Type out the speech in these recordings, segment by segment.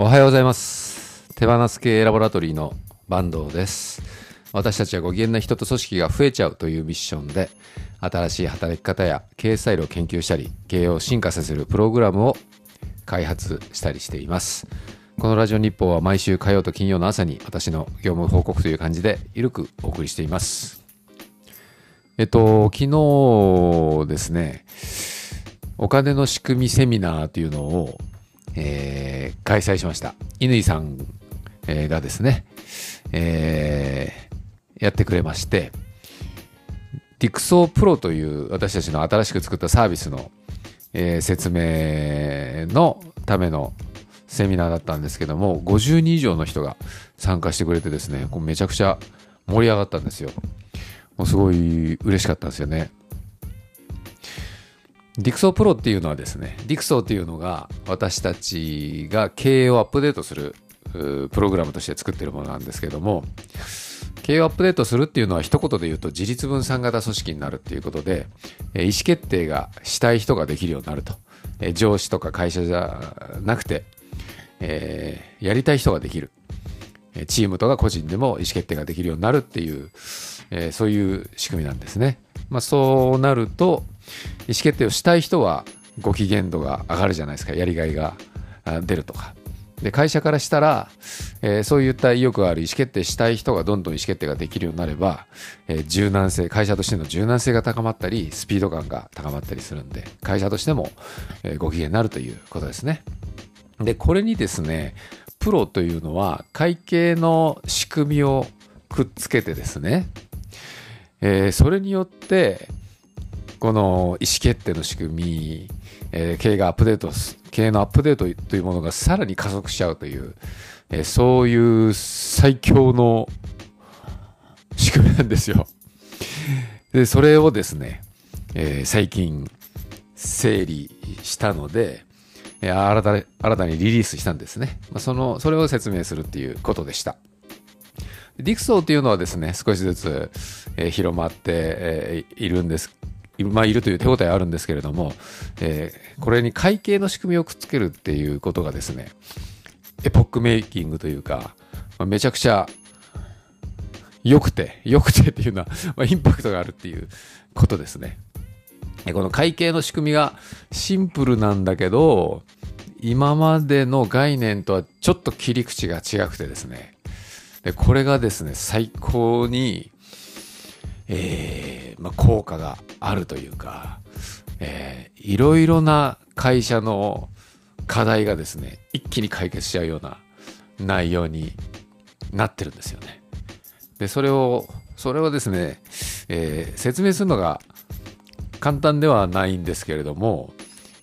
おはようございます。手放す系ラボラトリーの坂東です。私たちはご機嫌な人と組織が増えちゃうというミッションで、新しい働き方や経営スタイルを研究したり、経営を進化させるプログラムを開発したりしています。このラジオ日報は毎週火曜と金曜の朝に私の業務報告という感じでゆるくお送りしています。えっと、昨日ですね、お金の仕組みセミナーというのを、えー開催しました。乾さん、えーがですね、えーやってくれまして、ディクソープロという私たちの新しく作ったサービスの、えー説明のためのセミナーだったんですけども、50人以上の人が参加してくれてですね、こうめちゃくちゃ盛り上がったんですよ。もうすごい嬉しかったんですよね。ディクソープロっていうのはですね、ディクソーっていうのが私たちが経営をアップデートするプログラムとして作ってるものなんですけども、経営をアップデートするっていうのは一言で言うと自立分散型組織になるっていうことで、意思決定がしたい人ができるようになると。上司とか会社じゃなくて、えーやりたい人ができる。チームとか個人でも意思決定ができるようになるっていう、えーそういう仕組みなんですね。まあ、そうなると、意思決定をしたい人はご機嫌度が上がるじゃないですか。やりがいが出るとか。で、会社からしたら、えーそういった意欲がある意思決定したい人がどんどん意思決定ができるようになれば、えー柔軟性、会社としての柔軟性が高まったり、スピード感が高まったりするんで、会社としても、えーご機嫌になるということですね。で、これにですね、プロというのは会計の仕組みをくっつけてですね、えーそれによって、この意思決定の仕組み、えー経営がアップデート、経営のアップデートというものがさらに加速しちゃうという、えーそういう最強の仕組みなんですよ。で、それをですね、えー最近整理したので、えー新たに新たにリリースしたんですね。まあ、その、それを説明するっていうことでした。ディクソーっていうのはですね、少しずつ、えー広まって、えーいるんです。まあ、いるという手応えあるんですけれども、えーこれに会計の仕組みをくっつけるっていうことがですね、エポックメイキングというか、まあめちゃくちゃ良くて、良くてっていうのは、まあ、インパクトがあるっていうことですね。この会計の仕組みがシンプルなんだけど、今までの概念とはちょっと切り口が違くてですね、でこれがですね、最高に、えーまあ、効果があるというか、えーいろいろな会社の課題がですね、一気に解決しちゃうような内容になってるんですよね。で、それを、それをですね、えー説明するのが簡単ではないんですけれども、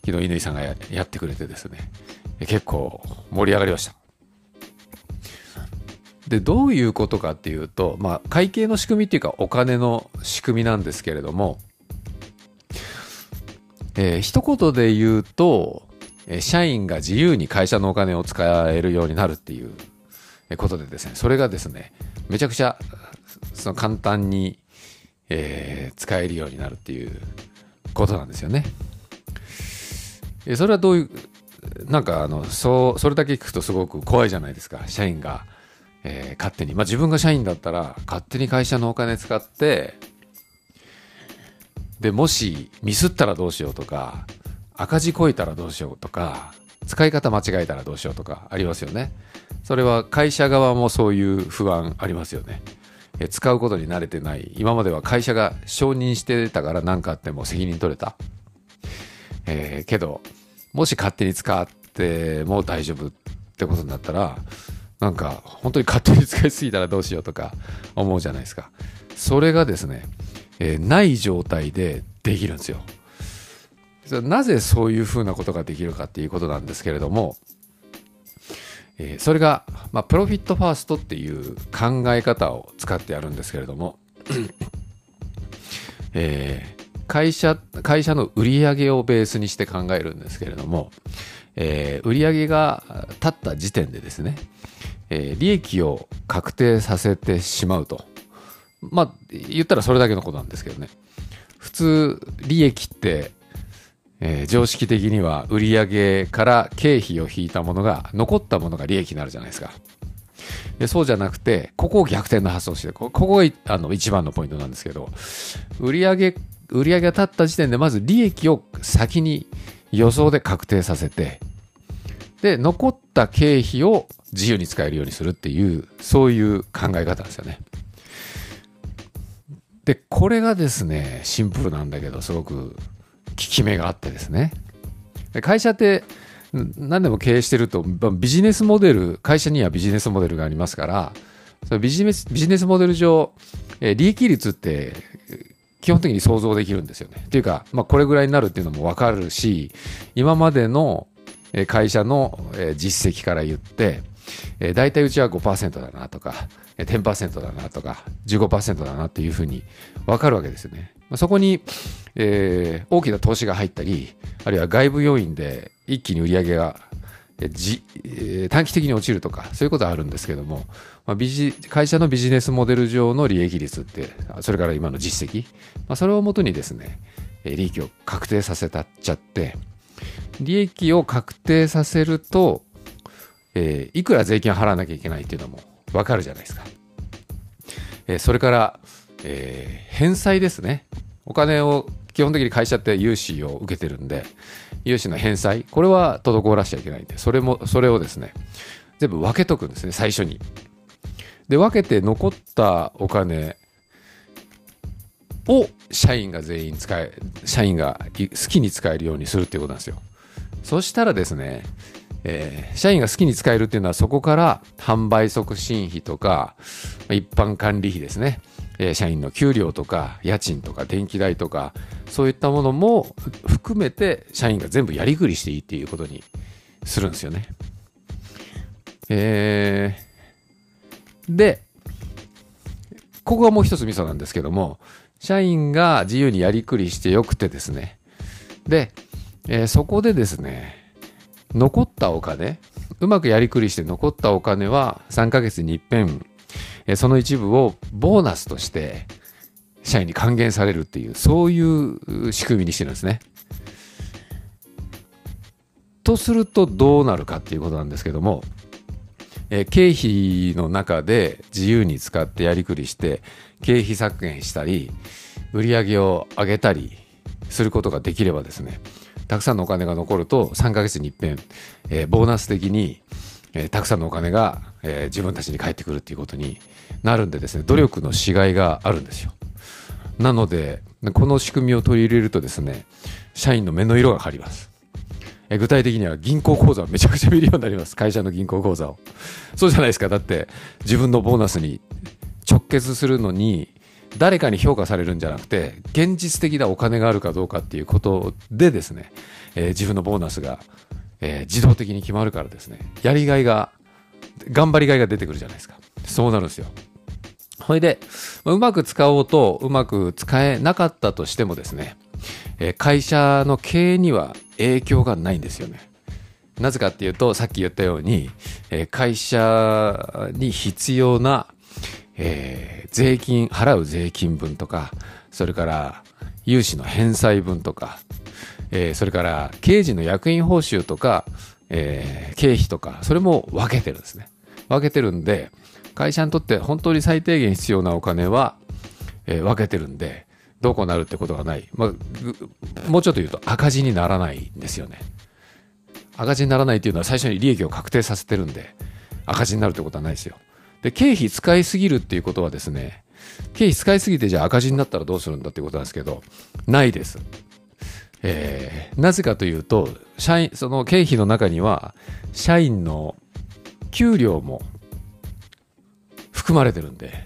昨日乾さんがやってくれてですね、結構盛り上がりました。で、どういうことかっていうと、まあ、会計の仕組みっていうか、お金の仕組みなんですけれども、えー一言で言うと、えー社員が自由に会社のお金を使えるようになるっていうことでですね、それがですね、めちゃくちゃ、その簡単に、えー使えるようになるっていうことなんですよね。えーそれはどういう、なんかあの、そう、それだけ聞くとすごく怖いじゃないですか。社員が、えー勝手に。まあ自分が社員だったら、勝手に会社のお金使って、で、もしミスったらどうしようとか、赤字こいたらどうしようとか、使い方間違えたらどうしようとかありますよね。それは会社側もそういう不安ありますよね。え使うことに慣れてない。今までは会社が承認してたから何かあっても責任取れた。えーけど、もし勝手に使っても大丈夫ってことになったら、なんか本当に勝手に使いすぎたらどうしようとか思うじゃないですか。それがですね、えーない状態でできるんですよ。なぜそういうふうなことができるかっていうことなんですけれども、えーそれが、まあ、プロフィットファーストっていう考え方を使ってやるんですけれども、えー会社、会社の売り上げをベースにして考えるんですけれども、えー売り上げが立った時点でですね、えー利益を確定させてしまうと。まあ、言ったらそれだけのことなんですけどね。普通、利益って、えー常識的には売上から経費を引いたものが残ったものが利益になるじゃないですか。でそうじゃなくてここを逆転の発想してここがあの一番のポイントなんですけど売上売上が立った時点でまず利益を先に予想で確定させてで残った経費を自由に使えるようにするっていうそういう考え方ですよね。でこれがですねシンプルなんだけどすごく効き目があってですね会社って何でも経営してるとビジネスモデル会社にはビジネスモデルがありますからそのビジネスビジネスモデル上利益率って基本的に想像できるんですよね。っていうか、まあ、これぐらいになるっていうのも分かるし今までの会社の実績から言って、えー、大体うちは5%だなとか10%だなとか15%だなっていうふうに分かるわけですよね。そこに、えー大きな投資が入ったりあるいは外部要因で一気に売り上げがえー短期的に落ちるとかそういうことはあるんですけども、まあ、ビジ会社のビジネスモデル上の利益率ってそれから今の実績、まあ、それをもとにですね利益を確定させたっちゃって利益を確定させると、えーいくら税金を払わなきゃいけないっていうのも分かるじゃないですか。えーそれから、えー返済ですね。お金を基本的に会社って融資を受けてるんで、融資の返済、これは滞らしちゃいけないんで、それも、それをですね、全部分けとくんですね、最初に。で、分けて残ったお金を社員が全員使え、社員が好きに使えるようにするっていうことなんですよ。そしたらですね、えー社員が好きに使えるっていうのはそこから販売促進費とか一般管理費ですね、えー社員の給料とか家賃とか電気代とかそういったものも含めて社員が全部やりくりしていいっていうことにするんですよね。えーでここがもう一つミソなんですけども社員が自由にやりくりしてよくてですねで、えーそこでですね残ったお金うまくやりくりして残ったお金は3ヶ月に一遍えーその一部をボーナスとして社員に還元されるっていうそういう仕組みにしてるんですね。とするとどうなるかっていうことなんですけども、えー経費の中で自由に使ってやりくりして経費削減したり売り上げを上げたりすることができればですねたくさんのお金が残ると3ヶ月に一遍、えーボーナス的に、えーたくさんのお金が、えー自分たちに返ってくるっていうことになるんでですね努力のしがいがあるんですよ。なのでこの仕組みを取り入れるとですね社員の目の色が変わります。え具体的には銀行口座をめちゃくちゃ見るようになります。会社の銀行口座を。そうじゃないですか。だって自分のボーナスに直結するのに誰かに評価されるんじゃなくて現実的なお金があるかどうかっていうことでですね、えー自分のボーナスが、えー自動的に決まるからですねやりがいが頑張りがいが出てくるじゃないですか。そうなるんですよ。それでうまく使おうとうまく使えなかったとしてもですね、えー会社の経営には影響がないんですよね。なぜかっていうとさっき言ったように、え会社に必要な、えー税金払う税金分とかそれから融資の返済分とか、えーそれから刑事の役員報酬とか、えー経費とかそれも分けてるんですね。分けてるんで会社にとって本当に最低限必要なお金は、えー分けてるんでどうこうなるってことがない、まあ、もうちょっと言うと赤字にならないんですよね。赤字にならないっていうのは最初に利益を確定させてるんで赤字になるってことはないですよ。で経費使いすぎるっていうことはですね経費使いすぎてじゃあ赤字になったらどうするんだっていうことなんですけどないです。えーなぜかというと社員その経費の中には社員の給料も含まれてるんで。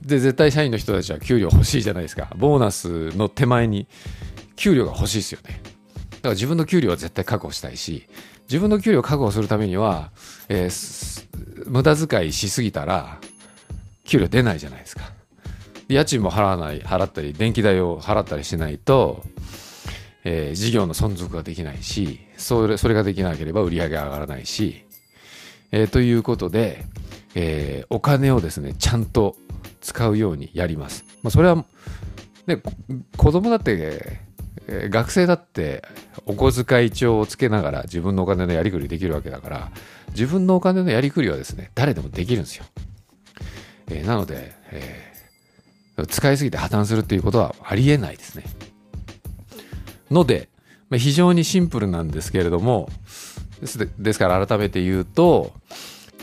で絶対社員の人たちは給料欲しいじゃないですか。ボーナスの手前に給料が欲しいですよね。だから自分の給料は絶対確保したいし自分の給料を確保するためには、えー無駄遣いしすぎたら給料出ないじゃないですか。家賃も払わない払ったり電気代を払ったりしないと、えー事業の存続ができないしそれそれができなければ売り上げ上がらないし、えーということで、えーお金をですねちゃんと使うようにやります、まあ、それは、ね、子供だってえ学生だってお小遣い帳をつけながら自分のお金のやりくりできるわけだから自分のお金のやりくりはですね誰でもできるんですよ、えーなので、えー使いすぎて破綻するっていうことはありえないですね。ので、まあ非常にシンプルなんですけれどもですですから改めて言うと、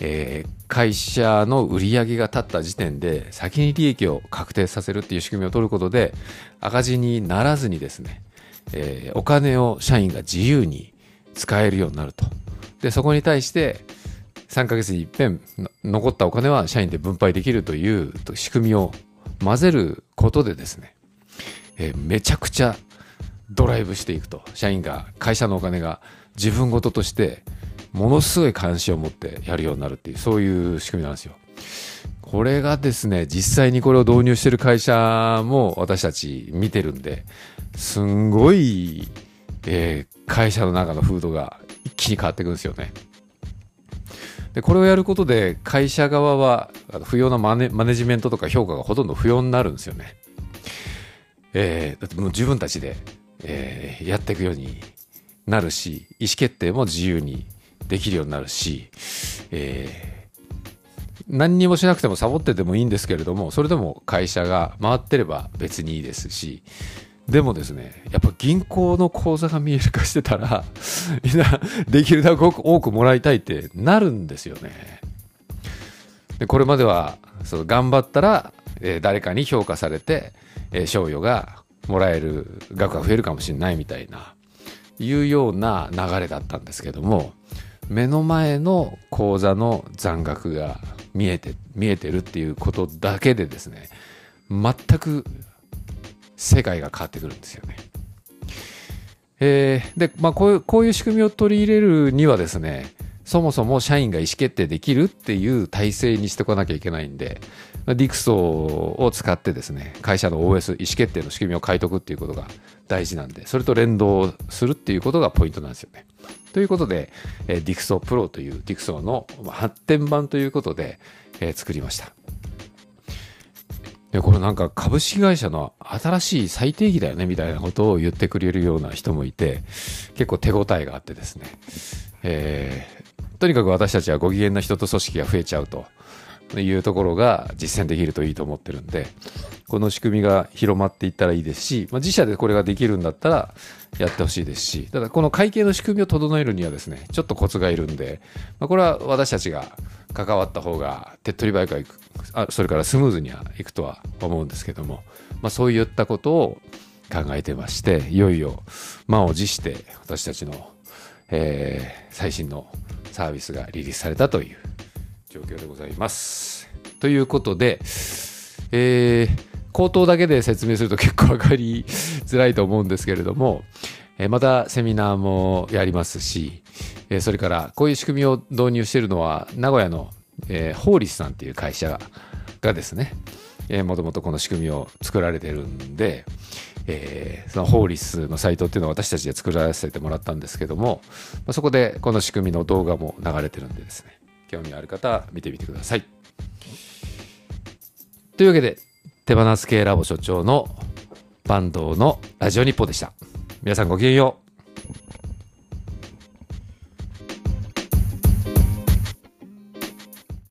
えー会社の売り上げが立った時点で先に利益を確定させるっていう仕組みを取ることで赤字にならずにですね、えーお金を社員が自由に使えるようになると。で、そこに対して3ヶ月に一遍残ったお金は社員で分配できるという仕組みを混ぜることでですね、えーめちゃくちゃドライブしていくと。社員が、会社のお金が自分事としてものすごい関心を持ってやるようになるっていう、そういう仕組みなんですよ。これがですね、実際にこれを導入してる会社も私たち見てるんで、すんごい、えー会社の中の風土が一気に変わっていくんですよね。で、これをやることで会社側は不要なマネマネジメントとか評価がほとんど不要になるんですよね。えーだってもう自分たちで、えーやっていくようになるし、意思決定も自由にできるようになるし、えー何にもしなくてもサボっててもいいんですけれども、それでも会社が回ってれば別にいいですし、でもですね、やっぱ銀行の口座が見える化してたら、みんなできるだけ多くもらいたいってなるんですよね。でこれまではその頑張ったら、えー誰かに評価されて、えー賞与がもらえる額が増えるかもしれないみたいないうような流れだったんですけども目の前の口座の残額が見えて見えてるっていうことだけでですね全く世界が変わってくるんですよね。えーで、まあ、こういう、こういう仕組みを取り入れるにはですね、そもそも社員が意思決定できるっていう体制にしておかなきゃいけないんで、まディクソを使ってですね、会社の OS、意思決定の仕組みを変えとくっていうことが大事なんで、それと連動するっていうことがポイントなんですよね。ということで、え、ディクソプロというディクソの発展版ということで、えー作りました。でこれなんか株式会社の新しい最低義だよねみたいなことを言ってくれるような人もいて結構手応えがあってですね、えーとにかく私たちはご機嫌な人と組織が増えちゃうというところが実践できるといいと思ってるんでこの仕組みが広まっていったらいいですし、まあ、自社でこれができるんだったらやってほしいですしただこの会計の仕組みを整えるにはですねちょっとコツがいるんで、まあ、これは私たちが関わった方が手っ取り早くいくあそれからスムーズにはいくとは思うんですけども、まあ、そういったことを考えてましていよいよ満を持して私たちの、えー最新のサービスがリリースされたという状況でございます。ということで、えー口頭だけで説明すると結構分かりづらいと思うんですけれども、えーまたセミナーもやりますし、えーそれからこういう仕組みを導入しているのは名古屋の、えーホーリスさんっていう会社がですね、えーもともとこの仕組みを作られてるんで、えーそのホーリスのサイトっていうのを私たちで作らせてもらったんですけども、まあそこでこの仕組みの動画も流れてるんでですね、興味ある方は見てみてください。というわけで、手放す系ラボ所長の坂東のラジオ日報でした。皆さんごきげんよう。